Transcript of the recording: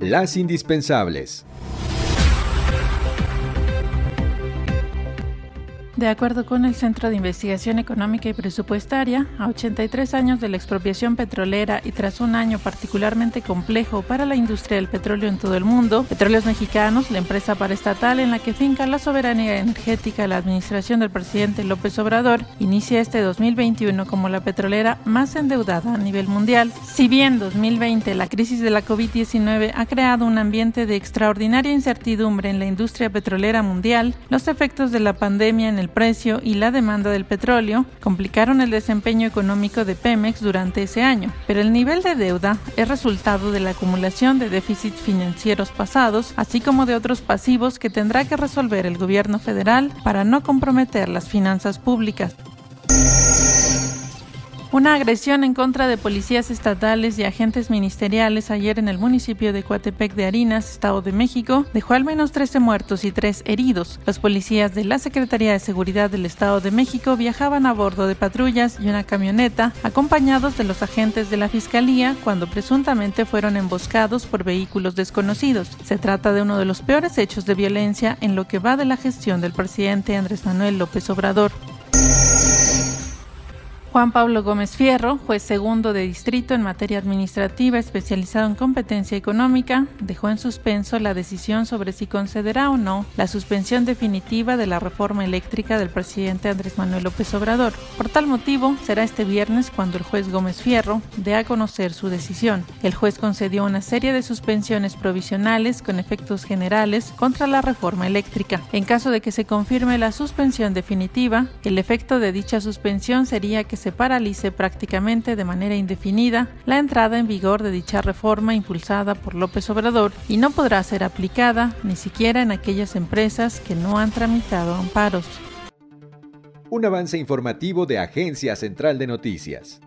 Las indispensables. De acuerdo con el Centro de Investigación Económica y Presupuestaria, a 83 años de la expropiación petrolera y tras un año particularmente complejo para la industria del petróleo en todo el mundo, Petróleos Mexicanos, la empresa paraestatal en la que finca la soberanía energética la administración del presidente López Obrador, inicia este 2021 como la petrolera más endeudada a nivel mundial. Si bien 2020 la crisis de la COVID-19 ha creado un ambiente de extraordinaria incertidumbre en la industria petrolera mundial, los efectos de la pandemia en el precio y la demanda del petróleo complicaron el desempeño económico de Pemex durante ese año, pero el nivel de deuda es resultado de la acumulación de déficits financieros pasados, así como de otros pasivos que tendrá que resolver el gobierno federal para no comprometer las finanzas públicas. Una agresión en contra de policías estatales y agentes ministeriales ayer en el municipio de Coatepec de Harinas, Estado de México, dejó al menos 13 muertos y 3 heridos. Los policías de la Secretaría de Seguridad del Estado de México viajaban a bordo de patrullas y una camioneta, acompañados de los agentes de la Fiscalía, cuando presuntamente fueron emboscados por vehículos desconocidos. Se trata de uno de los peores hechos de violencia en lo que va de la gestión del presidente Andrés Manuel López Obrador. Juan Pablo Gómez Fierro, juez segundo de distrito en materia administrativa especializado en competencia económica, dejó en suspenso la decisión sobre si concederá o no la suspensión definitiva de la reforma eléctrica del presidente Andrés Manuel López Obrador. Por tal motivo, será este viernes cuando el juez Gómez Fierro dé a conocer su decisión. El juez concedió una serie de suspensiones provisionales con efectos generales contra la reforma eléctrica. En caso de que se confirme la suspensión definitiva, el efecto de dicha suspensión sería que se paralice prácticamente de manera indefinida la entrada en vigor de dicha reforma impulsada por López Obrador y no podrá ser aplicada ni siquiera en aquellas empresas que no han tramitado amparos. Un avance informativo de Agencia Central de Noticias.